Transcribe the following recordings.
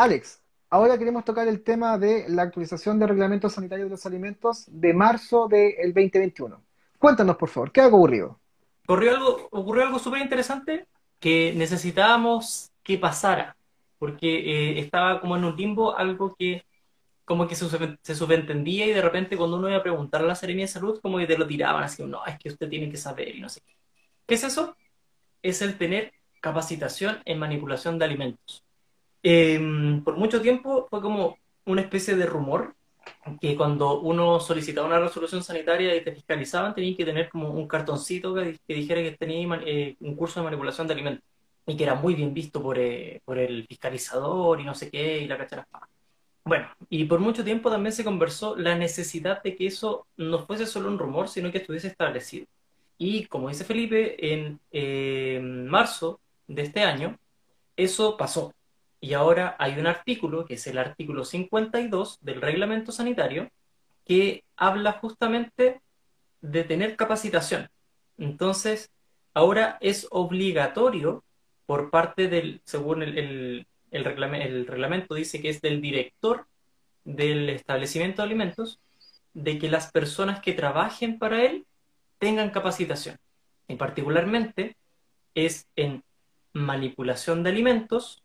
Alex, ahora queremos tocar el tema de la actualización del reglamento sanitario de los alimentos de marzo del 2021. Cuéntanos, por favor, ¿qué ha ocurrido? Ocurrió algo, ocurrió algo súper interesante que necesitábamos que pasara, porque eh, estaba como en un limbo algo que como que se, se, subentendía y de repente cuando uno iba a preguntar a la Seremia de Salud, como que te lo tiraban así, no, es que usted tiene que saber y no sé qué. ¿Qué es eso? Es el tener capacitación en manipulación de alimentos. Em, por mucho tiempo fue como una especie de rumor que cuando uno solicitaba una resolución sanitaria y te fiscalizaban, tenían que tener como un cartoncito que, dijera que tenía eh, un curso de manipulación de alimentos y que era muy bien visto por, eh, por el fiscalizador y no sé qué y la cachara. Bueno, y por mucho tiempo también se conversó la necesidad de que eso no fuese solo un rumor, sino que estuviese establecido. Y como dice Felipe, en eh, marzo de este año, eso pasó. Y ahora hay un artículo, que es el artículo 52 del reglamento sanitario, que habla justamente de tener capacitación. Entonces, ahora es obligatorio por parte del, según el, reglamento dice que es del director del establecimiento de alimentos, de que las personas que trabajen para él tengan capacitación. Y particularmente es en manipulación de alimentos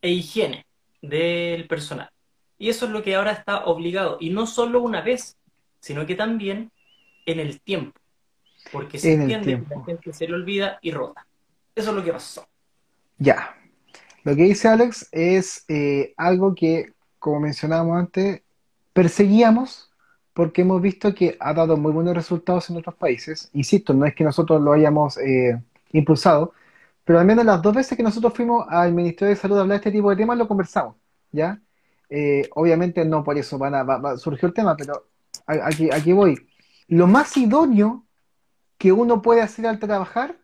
e higiene del personal. Y eso es lo que ahora está obligado. Y no solo una vez, sino que también en el tiempo. Porque se entiende que la gente se le olvida y rota. Eso es lo que pasó. Ya, lo que dice Alex es eh, algo que, como mencionábamos antes, perseguíamos porque hemos visto que ha dado muy buenos resultados en otros países. Insisto, no es que nosotros lo hayamos eh, impulsado, pero al menos las dos veces que nosotros fuimos al Ministerio de Salud a hablar de este tipo de temas, lo conversamos, ¿ya? Eh, obviamente no por eso van a, surgió el tema, pero aquí, aquí voy. Lo más idóneo que uno puede hacer al trabajar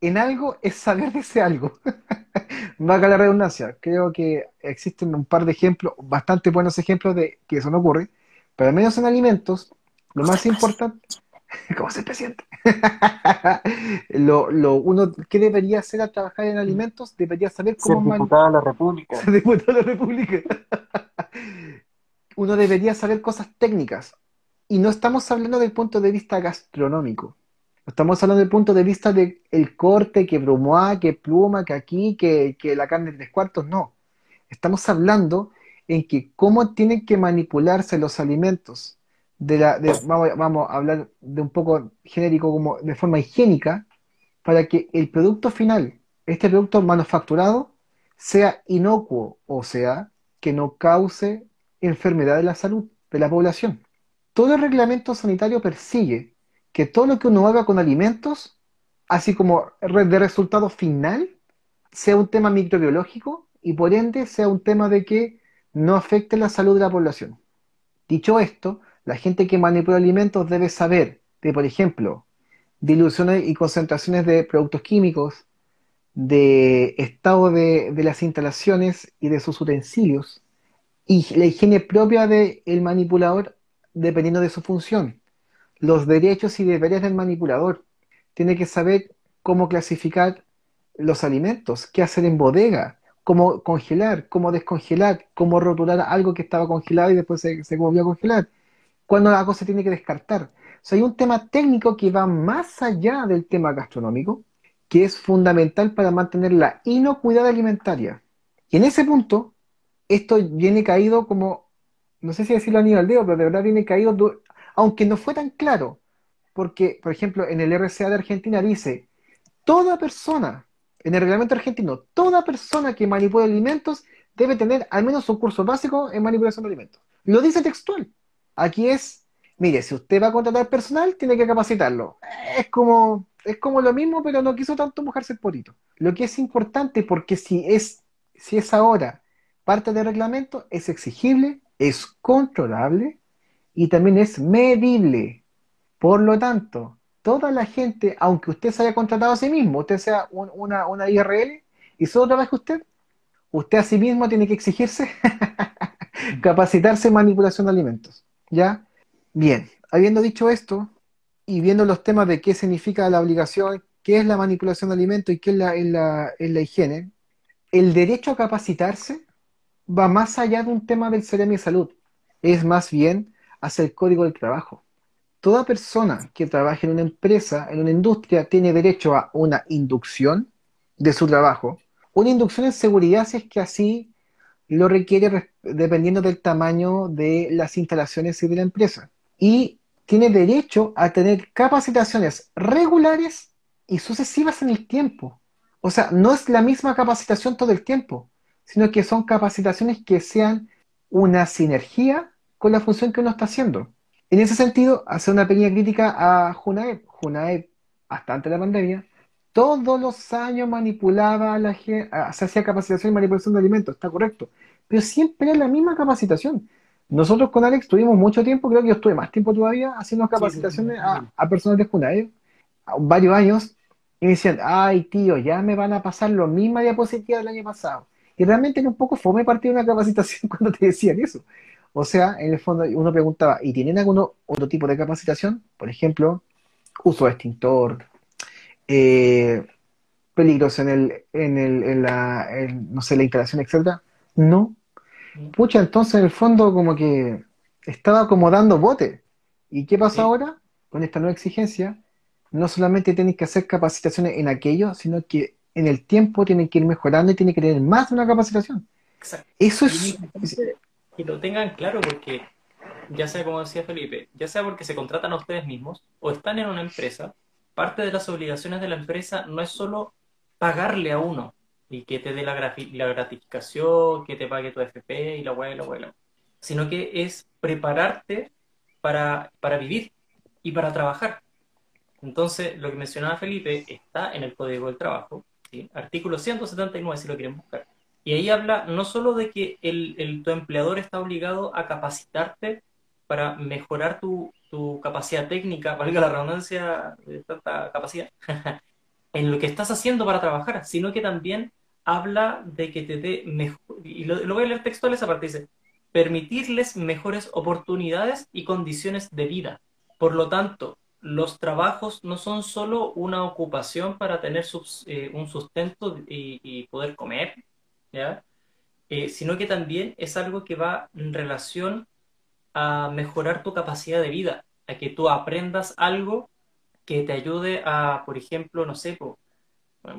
en algo es saber de ese algo. Vaga la redundancia. Creo que existen un par de ejemplos, bastante buenos ejemplos de que eso no ocurre, pero al menos en alimentos, lo más importante. ¿Cómo se presidente? lo, lo, uno que debería hacer al trabajar en alimentos debería saber cómo. Ser diputado de la República. Ser diputado de la República. uno debería saber cosas técnicas. Y no estamos hablando del punto de vista gastronómico. Estamos hablando del punto de vista del el corte, que brumois, que pluma, que aquí, que, la carne de tres cuartos, no. Estamos hablando en que cómo tienen que manipularse los alimentos, de la, vamos, a hablar de un poco genérico, como de forma higiénica, para que el producto final, este producto manufacturado, sea inocuo, o sea, que no cause enfermedad de la salud de la población. Todo el reglamento sanitario persigue que todo lo que uno haga con alimentos, así como de resultado final, sea un tema microbiológico y por ende sea un tema de que no afecte la salud de la población. Dicho esto, la gente que manipula alimentos debe saber de, por ejemplo, diluciones y concentraciones de productos químicos, de estado de, las instalaciones y de sus utensilios, y la higiene propia del manipulador dependiendo de su función los derechos y deberes del manipulador. Tiene que saber cómo clasificar los alimentos, qué hacer en bodega, cómo congelar, cómo descongelar, cómo rotular algo que estaba congelado y después se, volvió a congelar, cuándo algo se tiene que descartar. O hay un tema técnico que va más allá del tema gastronómico, que es fundamental para mantener la inocuidad alimentaria. Y en ese punto, esto viene caído como, no sé si decirlo a nivel dedo, pero de verdad viene caído aunque no fue tan claro, porque, por ejemplo, en el RCA de Argentina dice, toda persona, en el reglamento argentino, toda persona que manipula alimentos debe tener al menos un curso básico en manipulación de alimentos. Lo dice textual. Aquí es, mire, si usted va a contratar personal, tiene que capacitarlo. Es como, es como lo mismo, pero no quiso tanto mojarse el porito. Lo que es importante, porque si es, si es ahora parte del reglamento, es exigible, es controlable y también es medible. Por lo tanto, toda la gente, aunque usted se haya contratado a sí mismo, usted sea una, una IRL y solo trabaje usted, usted a sí mismo tiene que exigirse capacitarse en manipulación de alimentos. ¿Ya? Bien, habiendo dicho esto y viendo los temas de qué significa la obligación, qué es la manipulación de alimentos y qué es la, la, la higiene, el derecho a capacitarse va más allá de un tema del Ceremi Salud. Es más bien hacia el código del trabajo. Toda persona que trabaje en una empresa, en una industria, tiene derecho a una inducción de su trabajo. Una inducción en seguridad si es que así lo requiere dependiendo del tamaño de las instalaciones y de la empresa. Y tiene derecho a tener capacitaciones regulares y sucesivas en el tiempo. O sea, no es la misma capacitación todo el tiempo, sino que son capacitaciones que sean una sinergia con la función que uno está haciendo. En ese sentido, hacer una pequeña crítica a Junaed. Junaed, hasta antes de la pandemia, todos los años manipulaba a la gente, se hacía capacitación y manipulación de alimentos, está correcto, pero siempre era la misma capacitación. Nosotros con Alex tuvimos mucho tiempo, creo que yo estuve más tiempo todavía haciendo capacitaciones a, personas de Junaed, varios años, y me decían, ay tío, ya me van a pasar la misma diapositiva del año pasado. Y realmente era un poco fome partir de una capacitación cuando te decían eso. O sea, en el fondo uno preguntaba, ¿y tienen algún otro tipo de capacitación? Por ejemplo, uso de extintor, eh, peligros en el, en el, en la, no sé, la instalación, etcétera. No. Pucha, entonces en el fondo como que estaba como dando bote. ¿Y qué pasa ahora? Con esta nueva exigencia, no solamente tienen que hacer capacitaciones en aquello, sino que en el tiempo tienen que ir mejorando y tienen que tener más de una capacitación. Exacto. Eso es que lo tengan claro porque, ya sea como decía Felipe, ya sea porque se contratan a ustedes mismos o están en una empresa, parte de las obligaciones de la empresa no es solo pagarle a uno y que te dé la, gratificación, que te pague tu FP y la hueá y la sino que es prepararte para, para vivir y para trabajar. Entonces, lo que mencionaba Felipe está en el Código del Trabajo, artículo 179 si lo quieren buscar. Y ahí habla no solo de que el, tu empleador está obligado a capacitarte para mejorar tu, capacidad técnica, valga la redundancia de capacidad, en lo que estás haciendo para trabajar, sino que también habla de que te dé mejor, y lo, voy a leer textual esa parte, dice, permitirles mejores oportunidades y condiciones de vida. Por lo tanto, los trabajos no son solo una ocupación para tener eh, un sustento y, poder comer, ¿ya? Eh, sino que también es algo que va en relación a mejorar tu capacidad de vida, a que tú aprendas algo que te ayude a, por ejemplo, no sé, voy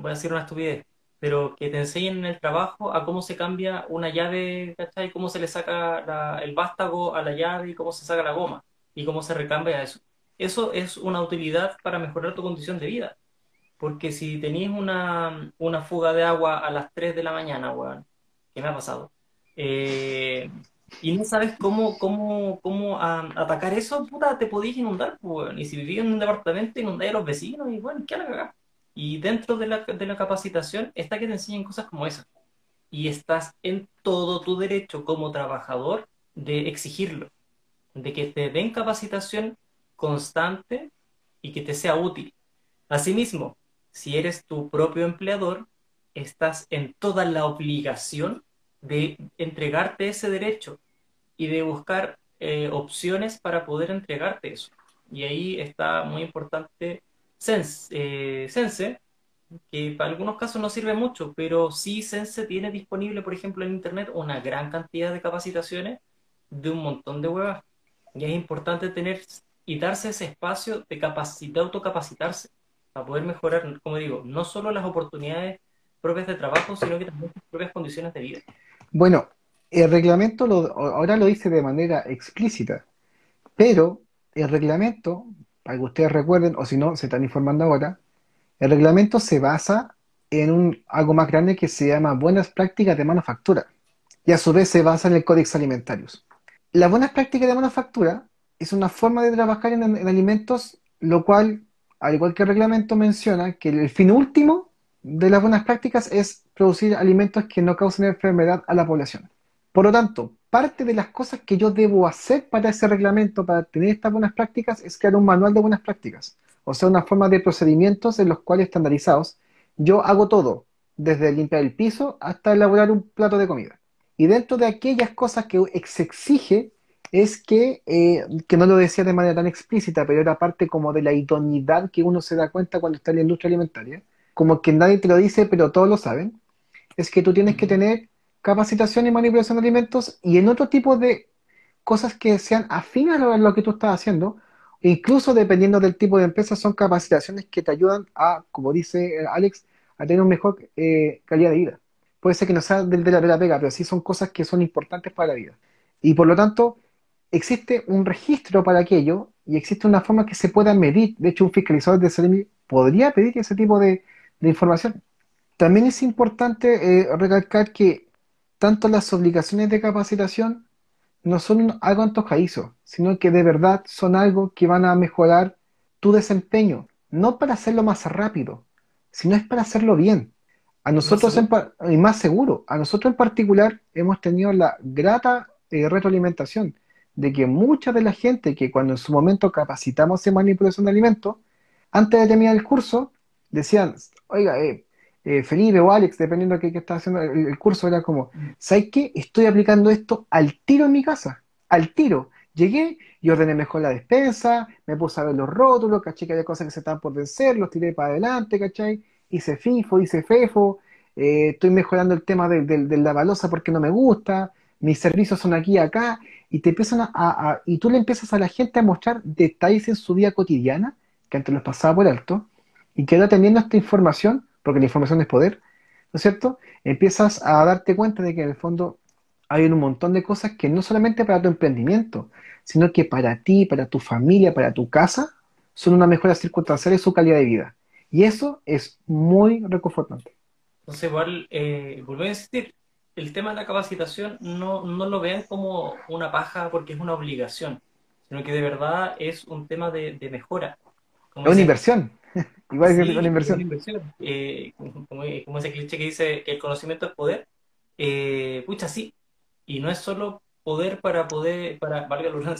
a decir una estupidez, pero que te enseñen en el trabajo a cómo se cambia una llave, ¿cachai? Cómo se le saca el vástago a la llave y cómo se saca la goma y cómo se recambia eso. Eso es una utilidad para mejorar tu condición de vida. Porque si tenéis una, una, fuga de agua a las 3 de la mañana, weón, ¿qué me ha pasado? Eh, y no sabes cómo, cómo, cómo atacar eso, puta, te podéis inundar, weón. Y si vivís en un departamento, inundáis a los vecinos y bueno, ¿qué la Y dentro de la, de la capacitación está que te enseñen cosas como esas. Y estás en todo tu derecho como trabajador de exigirlo, de que te den capacitación constante y que te sea útil. Asimismo, si eres tu propio empleador, estás en toda la obligación de entregarte ese derecho y de buscar eh, opciones para poder entregarte eso. Y ahí está muy importante Sense, eh, Sense, que para algunos casos no sirve mucho, pero sí Sense tiene disponible, por ejemplo, en Internet una gran cantidad de capacitaciones de un montón de huevas. Y es importante tener y darse ese espacio de, de autocapacitarse para poder mejorar, como digo, no solo las oportunidades propias de trabajo, sino que también sus propias condiciones de vida. Bueno, el reglamento ahora lo dice de manera explícita, pero el reglamento, para que ustedes recuerden, o si no, se están informando ahora, el reglamento se basa en algo más grande que se llama buenas prácticas de manufactura y a su vez se basa en el Códex Alimentarios. Las buenas prácticas de manufactura es una forma de trabajar en alimentos, lo cual al igual que el reglamento menciona que el fin último de las buenas prácticas es producir alimentos que no causen enfermedad a la población. Por lo tanto, parte de las cosas que yo debo hacer para ese reglamento, para tener estas buenas prácticas, es crear un manual de buenas prácticas. O sea, una forma de procedimientos en los cuales estandarizados yo hago todo, desde limpiar el piso hasta elaborar un plato de comida. Y dentro de aquellas cosas que se exige es que, eh, que no lo decía de manera tan explícita, pero era parte como de la idoneidad que uno se da cuenta cuando está en la industria alimentaria, como que nadie te lo dice, pero todos lo saben, es que tú tienes que tener capacitación y manipulación de alimentos y en otro tipo de cosas que sean afines a lo que tú estás haciendo. Incluso dependiendo del tipo de empresa, son capacitaciones que te ayudan a, como dice Alex, a tener una mejor eh, calidad de vida. Puede ser que no sea del de la, de la pega, pero sí son cosas que son importantes para la vida. Y por lo tanto, existe un registro para aquello y existe una forma que se pueda medir. De hecho, un fiscalizador de Ceremi podría pedir ese tipo de, información. También es importante eh, recalcar que tanto las obligaciones de capacitación no son algo antojadizo, sino que de verdad son algo que van a mejorar tu desempeño, no para hacerlo más rápido, sino es para hacerlo bien. A nosotros, y más seguro, a nosotros en particular hemos tenido la grata eh, retroalimentación de que mucha de la gente que cuando en su momento capacitamos en manipulación de alimentos, antes de terminar el curso, decían, oiga, eh, eh, Felipe o Alex, dependiendo de qué, estaba haciendo el, curso, era como, ¿sabes qué? Estoy aplicando esto al tiro en mi casa, al tiro. Llegué y ordené mejor la despensa, me puse a ver los rótulos, caché que había cosas que se estaban por vencer, los tiré para adelante, ¿cachai? Hice FIFO, hice FEFO, eh, estoy mejorando el tema de, de, la balosa porque no me gusta, mis servicios son aquí y acá, y te empiezan a, y tú le empiezas a la gente a mostrar detalles en su vida cotidiana que antes los pasaba por alto, y que ahora teniendo esta información, porque la información es poder, ¿no es cierto? Empiezas a darte cuenta de que en el fondo hay un montón de cosas que no solamente para tu emprendimiento, sino que para ti, para tu familia, para tu casa, son una mejora circunstancial de su calidad de vida. Y eso es muy reconfortante. Entonces, igual, eh, vuelvo a insistir, el tema de la capacitación no, no lo vean como una paja porque es una obligación, sino que de verdad es un tema de, mejora. es una inversión. Igual que una inversión. Eh, como, ese cliché que dice que el conocimiento es poder. Eh, pucha, sí. Y no es solo poder para poder, para, valga la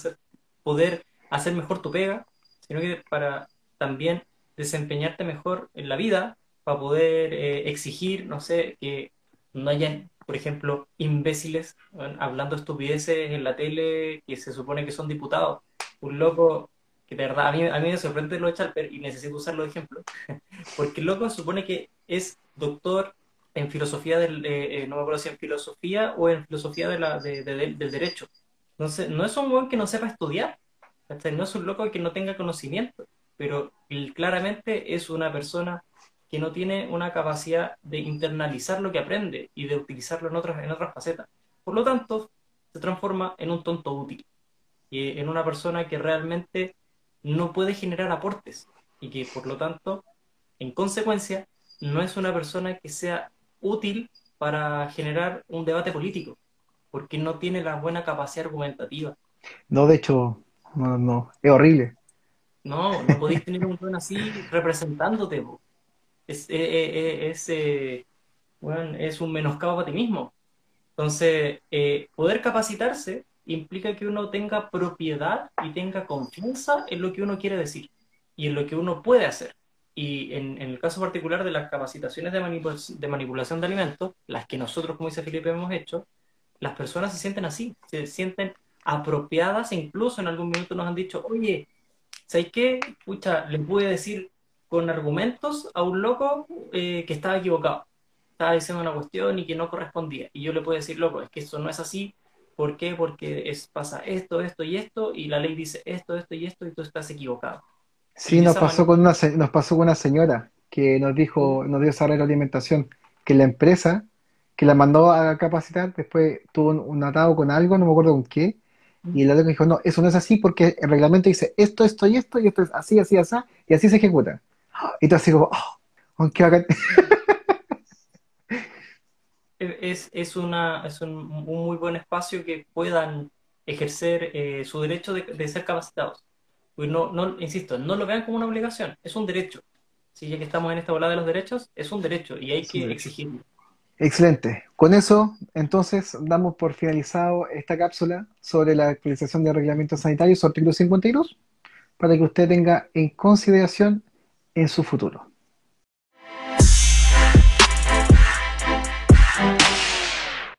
poder hacer mejor tu pega, sino que para también desempeñarte mejor en la vida, para poder eh, exigir, no sé, que no hayan por ejemplo, imbéciles hablando estupideces en la tele que se supone que son diputados. Un loco que de verdad a mí, a mí me sorprende lo de Chalper y necesito usarlo de ejemplo, porque el loco supone que es doctor en filosofía del, eh, eh, no me acuerdo si en filosofía o en filosofía de la, del derecho. Entonces, no es un buen que no sepa estudiar, no es un loco que no tenga conocimiento, pero claramente es una persona que no tiene una capacidad de internalizar lo que aprende y de utilizarlo en otras, en otras facetas. Por lo tanto, se transforma en un tonto útil, y en una persona que realmente no puede generar aportes y que por lo tanto, en consecuencia, no es una persona que sea útil para generar un debate político, porque no tiene la buena capacidad argumentativa. No, de hecho, no, no, es horrible. No, no podéis tener un buen así representándote es, eh, eh, eh, es, un menoscabo para ti mismo. Entonces, poder capacitarse implica que uno tenga propiedad y tenga confianza en lo que uno quiere decir y en lo que uno puede hacer. Y en, el caso particular de las capacitaciones de, de, manipulación de alimentos, las que nosotros, como dice Felipe, hemos hecho, las personas se sienten así, se sienten apropiadas e incluso en algún minuto nos han dicho, oye, ¿sabes qué? Pucha, les pude decir con argumentos a un loco eh, que estaba equivocado. Estaba diciendo una cuestión y que no correspondía. Y yo le puedo decir, loco, es que eso no es así. ¿Por qué? Porque es, pasa esto, esto y esto, y la ley dice esto, esto y esto, y tú estás equivocado. Sí, nos pasó, con una, nos pasó con una señora que nos dijo, nos dio esa alimentación, que la empresa que la mandó a capacitar, después tuvo un, atado con algo, no me acuerdo con qué, y el otro dijo, no, eso no es así porque el reglamento dice esto, esto y esto, y esto es así, así, así, y así se ejecuta. Y tú así como, oh, aunque es, es, una, es un, muy buen espacio que puedan ejercer eh, su derecho de, ser capacitados. Pues no, no, insisto, no lo vean como una obligación, es un derecho. Si ya que estamos en esta bola de los derechos, es un derecho y hay que exigirlo. Excelente. Con eso, entonces, damos por finalizado esta cápsula sobre la actualización de reglamentos sanitarios, artículo 52, para que usted tenga en consideración en su futuro.